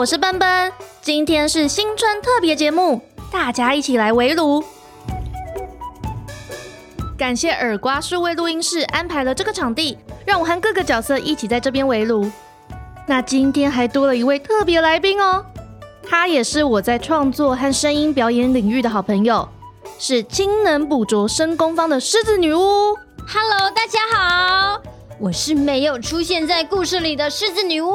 我是奔奔，今天是新春特别节目，大家一起来围炉。感谢耳瓜数位录音室安排了这个场地，让我和各个角色一起在这边围炉。那今天还多了一位特别来宾哦，他也是我在创作和声音表演领域的好朋友，是氢能捕捉声工坊的狮子女巫。Hello，大家好，我是没有出现在故事里的狮子女巫。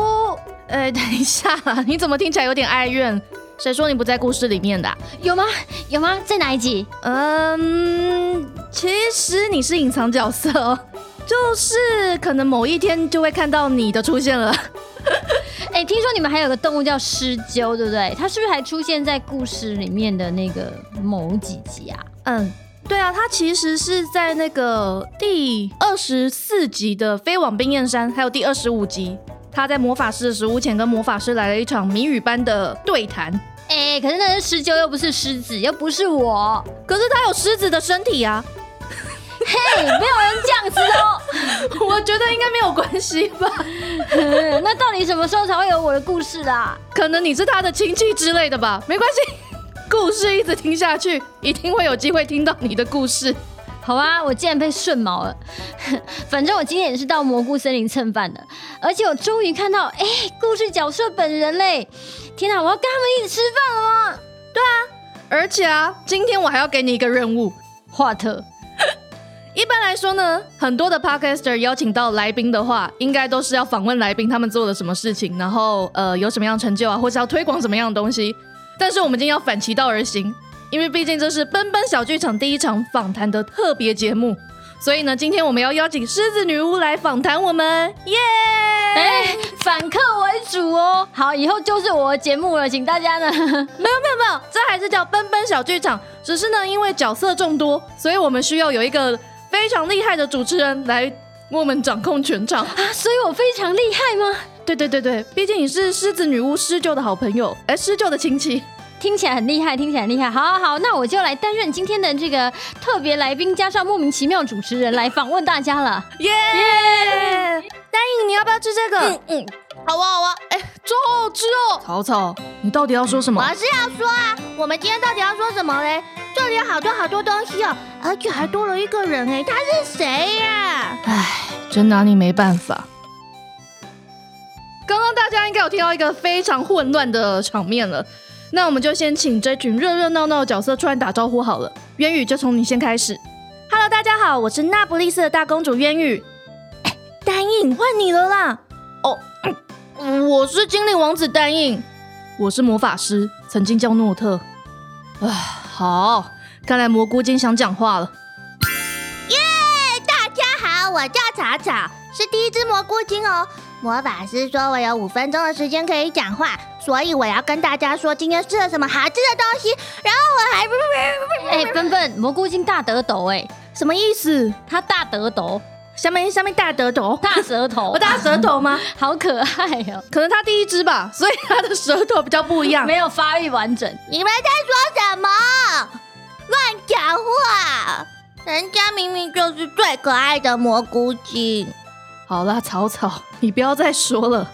呃，等一下，你怎么听起来有点哀怨？谁说你不在故事里面的啊、有吗？有吗？在哪一集？嗯，其实你是隐藏角色哦，就是可能某一天就会看到你的出现了。哎、听说你们还有个动物叫狮鸠，对不对？它是不是还出现在故事里面的那个某几集啊？嗯，对啊，他其实是在那个第二十四集的飞往冰焰山，还有第二十五集，他在魔法师的食物前跟魔法师来了一场谜语般的对谈。哎、可是那是狮鹫，又不是狮子，又不是我。可是他有狮子的身体啊，嘿，没有人这样子哦。我觉得应该没有关系吧？嗯 那到底什么时候才会有我的故事啦？可能你是他的亲戚之类的吧？没关系，故事一直听下去，一定会有机会听到你的故事。好吧，我竟然被顺毛了。反正我今天也是到蘑菇森林蹭饭的，而且我终于看到，哎、故事角色本人嘞！天哪，我要跟他们一起吃饭了吗？对啊而且啊，今天我还要给你一个任务。华特，一般来说呢，很多的 podcaster 邀请到来宾的话，应该都是要访问来宾他们做了什么事情，然后呃有什么样成就啊，或是要推广什么样的东西。但是我们今天要反其道而行，因为毕竟这是奔奔小剧场第一场访谈的特别节目，所以呢，今天我们要邀请狮子女巫来访谈我们，耶、哎、反客为主哦。好，以后就是我的节目了，请大家呢。没有没有没有，这还是叫奔奔小剧场，只是呢，因为角色众多，所以我们需要有一个非常厉害的主持人来为我们掌控全场。啊，所以我非常厉害吗？对对对对，毕竟你是狮子女巫狮鹫的好朋友，哎，狮鹫的亲戚。听起来很厉害，听起来很厉害。好好好，那我就来担任今天的这个特别来宾，加上莫名其妙主持人来访问大家了。耶！答应你要不要吃这个？嗯嗯，好啊好啊。哎，超好吃哦！草草，你到底要说什么？我是要说啊，我们今天到底要说什么嘞？这里有好多好多东西哦，而且还多了一个人哎，他是谁呀、唉，真拿你没办法。刚刚大家应该有听到一个非常混乱的场面了，那我们就先请这群热热闹闹的角色出来打招呼好了。渊宇就从你先开始。Hello，大家好，我是那不勒斯的大公主渊宇。哎，丹印换你了啦。哦，嗯我是精灵王子丹印。我是魔法师，曾经叫诺特。啊，好，看来蘑菇精想讲话了。耶大家好，我叫草草，是第一只蘑菇精哦。魔法师说我有五分钟的时间可以讲话，所以我要跟大家说今天吃了什么好吃的东西。然后我还不哎、笨笨，蘑菇精大得斗哎、什么意思？他大得斗，下面下面大舌头，大舌头，大舌头吗？好可爱哦、可能他第一只吧，所以他的舌头比较不一样。没有发育完整。你们在说什么？乱讲话！人家明明就是最可爱的蘑菇精。好啦，草草，你不要再说了。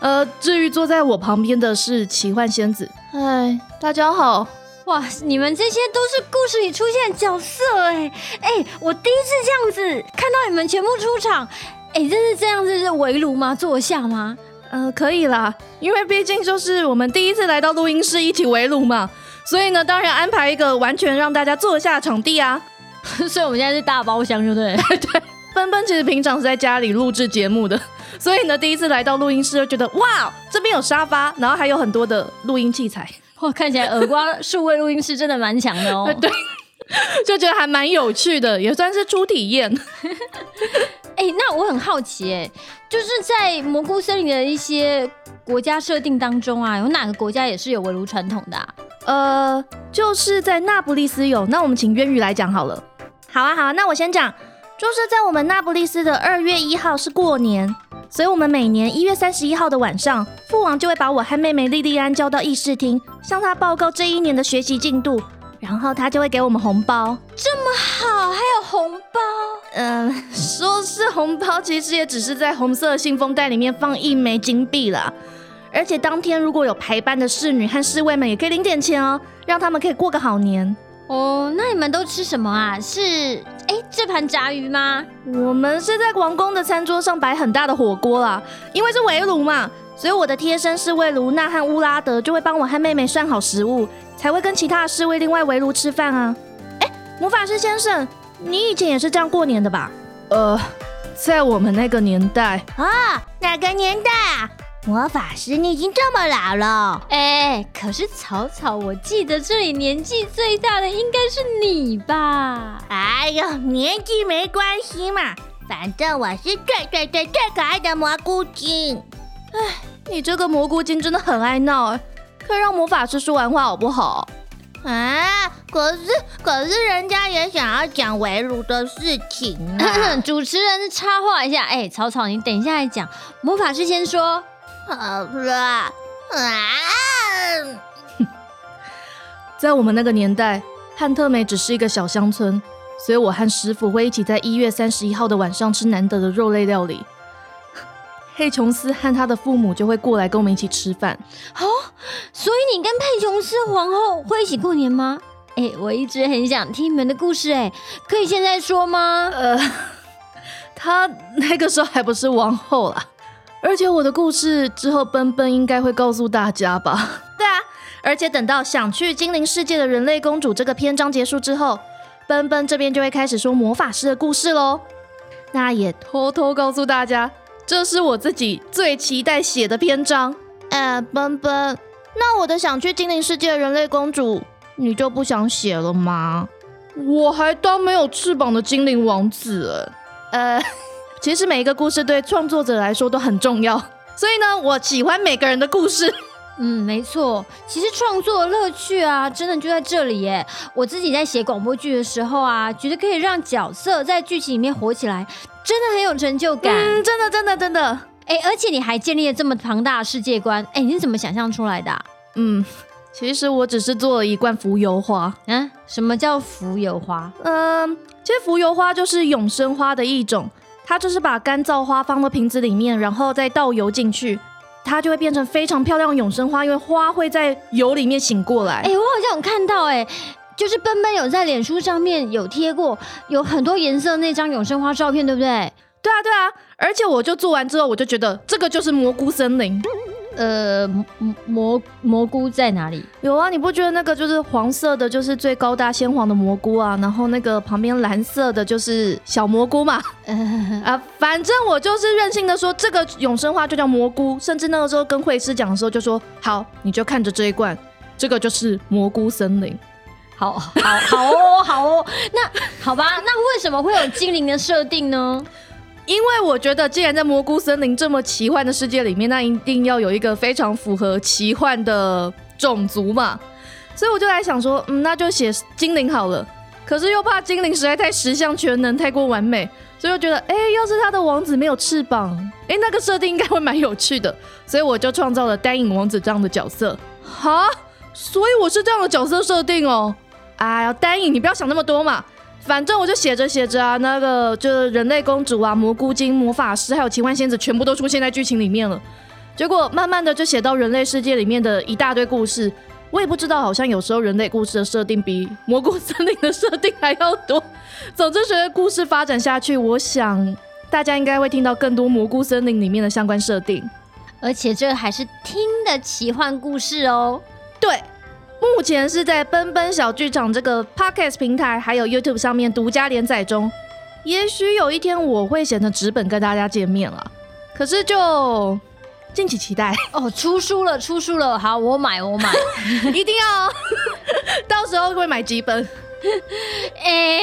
呃，至于坐在我旁边的是奇幻仙子。嗨，大家好。哇，你们这些都是故事里出现的角色哎哎，我第一次这样子看到你们全部出场，哎，真是这样子是围炉吗？坐下吗？呃，可以啦，因为毕竟就是我们第一次来到录音室一起围炉嘛，所以呢，当然安排一个完全让大家坐下的场地啊。所以我们现在是大包厢，对不对对？奔奔其实平常是在家里录制节目的，所以呢，第一次来到录音室就觉得哇，这边有沙发，然后还有很多的录音器材，哇，看起来耳瓜数位录音室真的蛮强的哦。对，就觉得还蛮有趣的，也算是初体验。哎、那我很好奇，哎，就是在蘑菇森林的一些国家设定当中啊，有哪个国家也是有围炉传统的、啊？呃，就是在那不勒斯有，那我们请渊宇来讲好了。好啊，好啊，那我先讲，就是在我们那不勒斯的二月一号是过年，所以我们每年一月三十一号的晚上，父王就会把我和妹妹莉莉安叫到议事厅，向他报告这一年的学习进度，然后他就会给我们红包。这么好，还有红包。嗯、说是红包，其实也只是在红色信封袋里面放一枚金币啦。而且当天如果有排班的侍女和侍卫们，也可以领点钱哦，让他们可以过个好年。哦，那你们都吃什么啊？是哎，这盘炸鱼吗？我们是在王宫的餐桌上摆很大的火锅啦，因为是围炉嘛，所以我的贴身侍卫卢娜和乌拉德就会帮我和妹妹涮好食物，才会跟其他的侍卫另外围炉吃饭啊。哎，魔法师先生，你以前也是这样过年的吧？呃，在我们那个年代啊，哪个年代啊？魔法师，你已经这么老了。哎，可是草草，我记得这里年纪最大的应该是你吧？哎呦，年纪没关系嘛，反正我是最最最最可爱的蘑菇精。哎，你这个蘑菇精真的很爱闹哎，可以让魔法师说完话好不好？啊，可是可是人家也想要讲围炉的事情啊。主持人插话一下，哎，草草，你等一下来讲，魔法师先说。好了，啊！在我们那个年代，汉特梅只是一个小乡村，所以我和师傅会一起在一月三十一号的晚上吃难得的肉类料理。佩琼斯和他的父母就会过来跟我们一起吃饭。哦，所以你跟佩琼斯皇后会一起过年吗？哎，我一直很想听你们的故事，哎，可以现在说吗？呃，他那个时候还不是王后啦。而且我的故事之后，奔奔应该会告诉大家吧？对啊，而且等到想去精灵世界的人类公主这个篇章结束之后，奔奔这边就会开始说魔法师的故事喽。那也偷偷告诉大家，这是我自己最期待写的篇章。呃，奔奔，那我的想去精灵世界的人类公主，你就不想写了吗？我还当没有翅膀的精灵王子，呃。其实每一个故事对创作者来说都很重要，所以呢，我喜欢每个人的故事。嗯，没错，其实创作乐趣啊，真的就在这里耶。我自己在写广播剧的时候啊，觉得可以让角色在剧情里面活起来，真的很有成就感。嗯，真的，真的，真的。哎，而且你还建立了这么庞大的世界观，哎，你是怎么想象出来的？嗯，其实我只是做了一罐浮游花。嗯，什么叫浮游花？嗯，其实浮游花就是永生花的一种。它就是把干燥花放到瓶子里面，然后再倒油进去，它就会变成非常漂亮的永生花，因为花会在油里面醒过来。哎，我好像有看到，哎，就是奔奔有在脸书上面有贴过，有很多颜色那张永生花照片，对不对？对啊，对啊，而且我就做完之后，我就觉得这个就是蘑菇森林。呃，蘑蘑菇在哪里？有啊，你不觉得那个就是黄色的，就是最高大鲜黄的蘑菇啊？然后那个旁边蓝色的就是小蘑菇嘛？啊，反正我就是任性的说，这个永生花就叫蘑菇。甚至那个时候跟会师讲的时候，就说好，你就看着这一罐，这个就是蘑菇森林。好好好哦，好哦。那好吧，那为什么会有精灵的设定呢？因为我觉得，既然在蘑菇森林这么奇幻的世界里面，那一定要有一个非常符合奇幻的种族嘛，所以我就来想说，嗯，那就写精灵好了。可是又怕精灵实在太十项全能，太过完美，所以我觉得，哎，要是他的王子没有翅膀，哎，那个设定应该会蛮有趣的。所以我就创造了单影王子这样的角色。哈，所以我是这样的角色设定哦。哎呀，单影，你不要想那么多嘛。反正我就写着写着啊，那个就是人类公主啊、蘑菇精、魔法师还有奇幻仙子，全部都出现在剧情里面了。结果慢慢的就写到人类世界里面的一大堆故事，我也不知道，好像有时候人类故事的设定比蘑菇森林的设定还要多。总之，随着故事发展下去，我想大家应该会听到更多蘑菇森林里面的相关设定，而且这还是听的奇幻故事哦。对。目前是在奔奔小剧场这个 podcast 平台，还有 YouTube 上面独家连载中。也许有一天我会写成纸本跟大家见面了，可是就敬请期待哦。出书了，出书了，好，我买，我买，一定要，到时候会买几本。哎，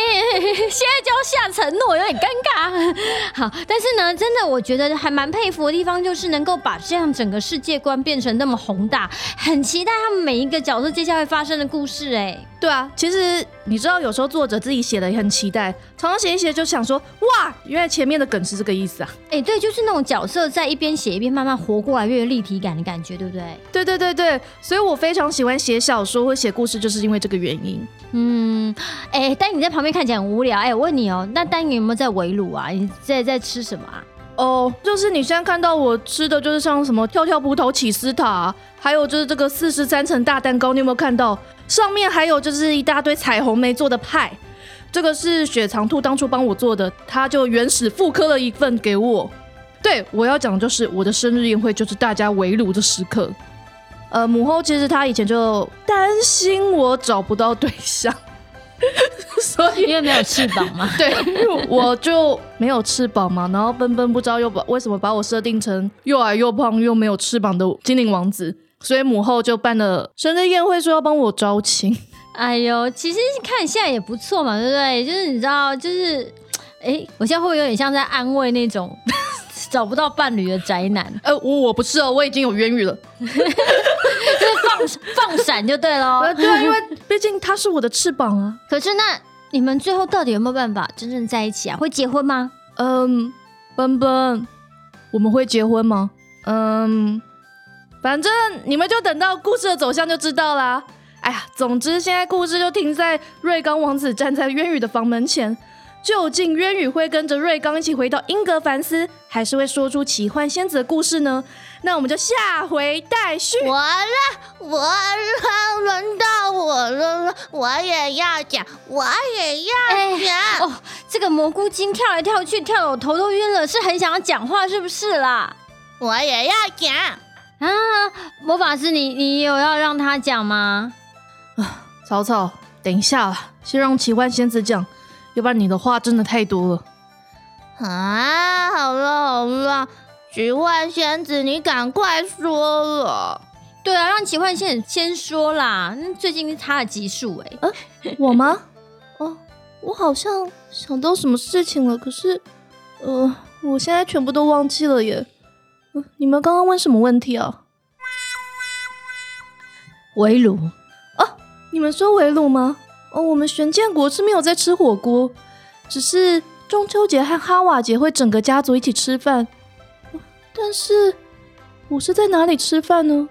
现在就要下承诺，有点尴尬。好，但是呢，真的，我觉得还蛮佩服的地方，就是能够把这样整个世界观变成那么宏大，很期待他们每一个角色接下来发生的故事。哎，对啊，其实你知道，有时候作者自己写的也很期待，常常写一写就想说，哇，原来前面的梗是这个意思啊。哎，对，就是那种角色在一边写一边慢慢活过来，越有立体感的感觉，对不对？对对对对，所以我非常喜欢写小说或写故事，就是因为这个原因。嗯，哎，丹你在旁边看起来很无聊。哎，我问你哦，那丹你有没有在围炉啊？你在在吃什么啊？哦，就是你现在看到我吃的就是像什么跳跳葡萄起司塔，还有就是这个四十三层大蛋糕，你有没有看到？上面还有就是一大堆彩虹莓做的派，这个是雪藏兔当初帮我做的，他就原始复刻了一份给我。对我要讲的就是我的生日宴会就是大家围炉的时刻。呃，母后其实她以前就担心我找不到对象，所以因为没有翅膀嘛。对，我就没有翅膀嘛。然后奔奔不知道又把为什么把我设定成又矮又胖又没有翅膀的精灵王子，所以母后就办了生日宴会，说要帮我招亲。哎呦，其实看现在也不错嘛，对不对？就是你知道，就是，哎，我现在会不会有点像在安慰那种找不到伴侣的宅男？呃，我我不是哦，我已经有冤狱了。就是放放闪就对了。呃，对啊，因为毕竟他是我的翅膀啊。可是那你们最后到底有没有办法真正在一起啊？会结婚吗？嗯，奔奔，我们会结婚吗？嗯，反正你们就等到故事的走向就知道啦。哎呀，总之现在故事就停在瑞刚王子站在渊羽的房门前，究竟渊羽会跟着瑞刚一起回到英格凡斯，还是会说出奇幻仙子的故事呢？那我们就下回待续。我了，我了，轮到我了，我也要讲，我也要讲。哦，这个蘑菇精跳来跳去，跳得我头都晕了，是很想要讲话是不是啦？我也要讲。啊，魔法师你，你有要让他讲吗？啊草草，等一下啦，先让奇幻仙子讲，要不然你的话真的太多了。啊，好了好了，奇幻仙子，你赶快说了。对啊，让奇幻仙子先说啦。那最近差了级数哎。我吗？哦，我好像想到什么事情了，可是，呃，我现在全部都忘记了耶。呃你们刚刚问什么问题啊？围炉你们说围炉吗？哦，我们玄剑国是没有在吃火锅，只是中秋节和哈瓦节会整个家族一起吃饭。呃但是，我是在哪里吃饭呢？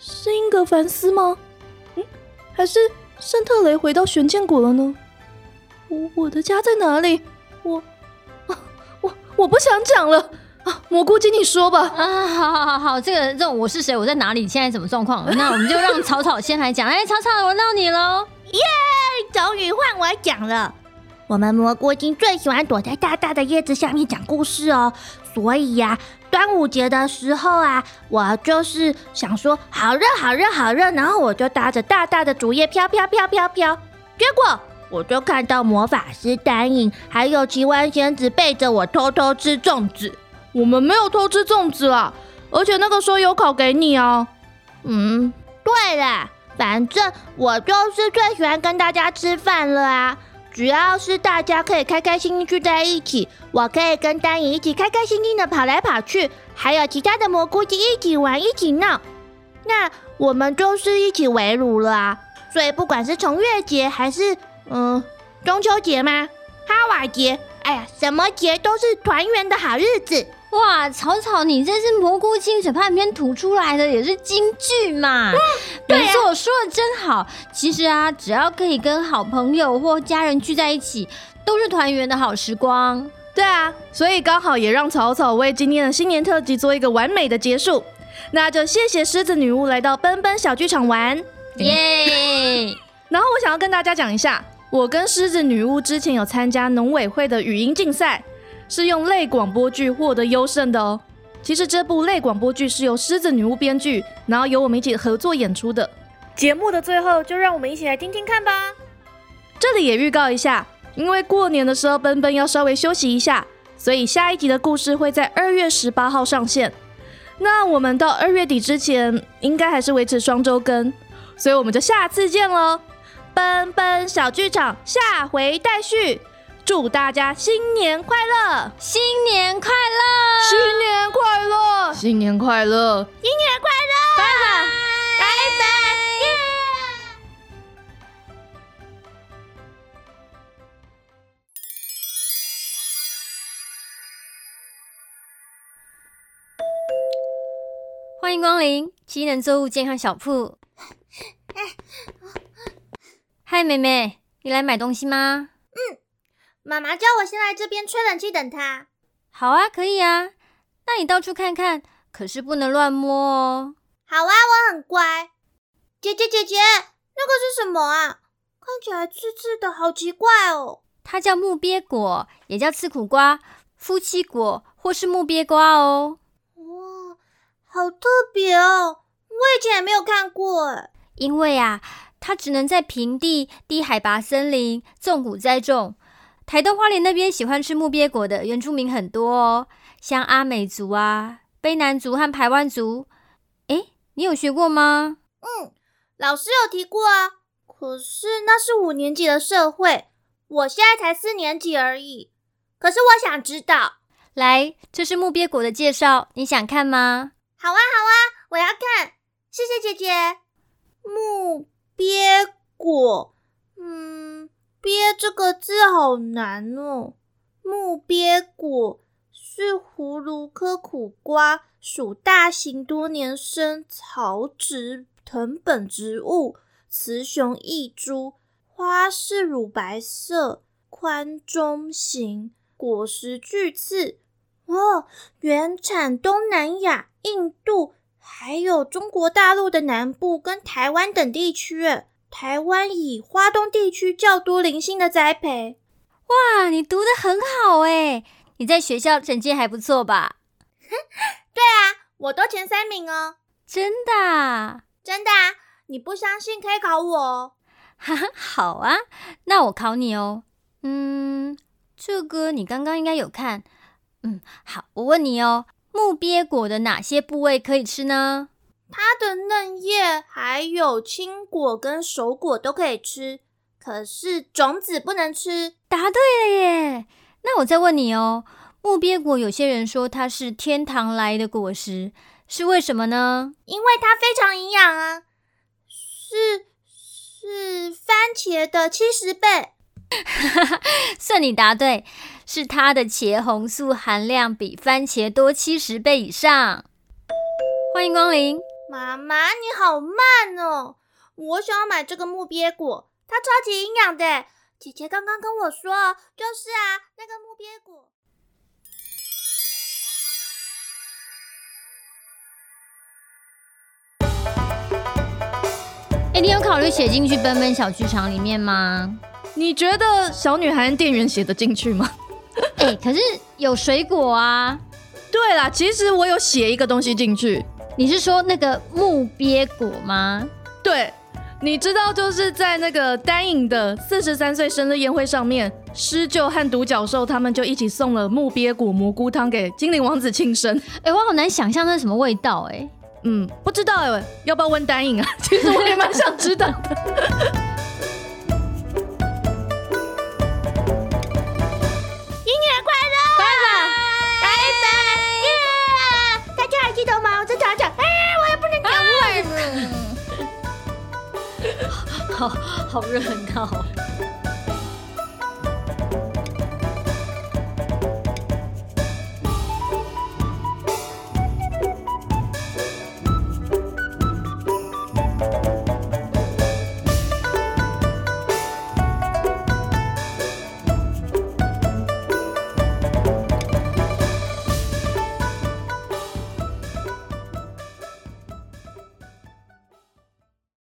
是英格凡斯吗？嗯，还是圣特雷回到玄剑国了呢？我我的家在哪里？我，啊、我我不想讲了啊！蘑菇精，你说吧。啊，好好好好，这个这种我是谁，我在哪里，现在什么状况？那我们就让草草先来讲。哎，草草，轮到你喽。耶终于换我讲了。我们蘑菇精最喜欢躲在大大的叶子下面讲故事哦，所以呀、端午节的时候啊，我就是想说好热好热好热，然后我就搭着大大的竹叶飘飘飘飘飘，结果我就看到魔法师丹影还有奇幻仙子背着我偷偷吃粽子。我们没有偷吃粽子啊，而且那个时候有烤给你啊。嗯，对了，反正我就是最喜欢跟大家吃饭了啊！主要是大家可以开开心心聚在一起，我可以跟丹尼一起开开心心的跑来跑去，还有其他的蘑菇精一起玩一起闹，那我们就是一起围炉了啊！所以不管是重月节还是嗯、中秋节吗？哈瓦节，哎呀，什么节都是团圆的好日子。哇，草草，你这是蘑菇精嘴巴里面吐出来的，也是金句嘛？没错，说的真好。其实啊，只要可以跟好朋友或家人聚在一起，都是团圆的好时光。对啊，所以刚好也让草草为今天的新年特辑做一个完美的结束。那就谢谢狮子女巫来到奔奔小剧场玩。耶！然后我想要跟大家讲一下，我跟狮子女巫之前有参加农委会的语音竞赛，是用类广播剧获得优胜的哦。其实这部类广播剧是由狮子女巫编剧，然后由我们一起合作演出的。节目的最后，就让我们一起来听听看吧。这里也预告一下，因为过年的时候奔奔要稍微休息一下，所以下一集的故事会在二月十八号上线。那我们到二月底之前，应该还是维持双周更，所以我们就下次见喽。奔奔小剧场下回待续，祝大家新年快乐！新年快乐！新年快乐！新年快乐！新年快乐！拜拜，拜拜，耶！欢迎光临机能作物健康小铺。嗨，妹妹，你来买东西吗？妈妈叫我先来这边吹冷气等她。好啊，可以啊。那你到处看看，可是不能乱摸哦。好啊，我很乖。姐姐姐姐，那个是什么啊？看起来刺刺的，好奇怪哦。它叫木鳖果，也叫刺苦瓜、夫妻果或是木鳖瓜哦。哇，好特别哦！我以前也没有看过哎。因为啊，它只能在平地、低海拔森林纵谷栽种。台东花莲那边喜欢吃木鳖果的原住民很多哦，像阿美族啊、卑南族和排湾族。诶，你有学过吗？嗯，老师有提过啊。可是那是五年级的社会，我现在才四年级而已。可是我想知道，来，这是木鳖果的介绍，你想看吗？好啊，好啊，我要看。谢谢姐姐。木鳖果，嗯，鳖这个字好难哦。木鳖果是葫芦科苦瓜属大型多年生草植藤本植物。雌雄异株，花是乳白色，宽中型，果实巨刺。哦，原产东南亚、印度，还有中国大陆的南部跟台湾等地区。台湾以花东地区较多零星的栽培。哇，你读的很好哎，你在学校成绩还不错吧？对啊，我都前三名哦。真的？啊真的啊。你不相信可以考我哦。哈哈，好啊，那我考你哦。嗯，这个你刚刚应该有看。嗯，好，我问你哦，木鳖果的哪些部位可以吃呢？它的嫩叶、还有青果跟熟果都可以吃，可是种子不能吃。答对了耶！那我再问你哦，木鳖果有些人说它是天堂来的果实，是为什么呢？因为它非常营养啊。是是番茄的七十倍，算你答对，是它的茄红素含量比番茄多七十倍以上。欢迎光临，妈妈你好慢哦，我想要买这个木鳖果，它超级营养的。姐姐刚刚跟我说，就是啊，那个木鳖果。哎，你有考虑写进去奔奔小剧场里面吗？你觉得小女孩店员写得进去吗？哎，可是有水果啊。对啦，其实我有写一个东西进去。你是说那个木鳖果吗？对，你知道就是在那个丹影的四十三岁生日宴会上面，狮鹫和独角兽他们就一起送了木鳖果蘑菇汤给精灵王子庆生。哎，我好难想象那是什么味道哎。嗯，不知道哎，要不要问丹影啊？其实我也蛮想知道的。好热闹。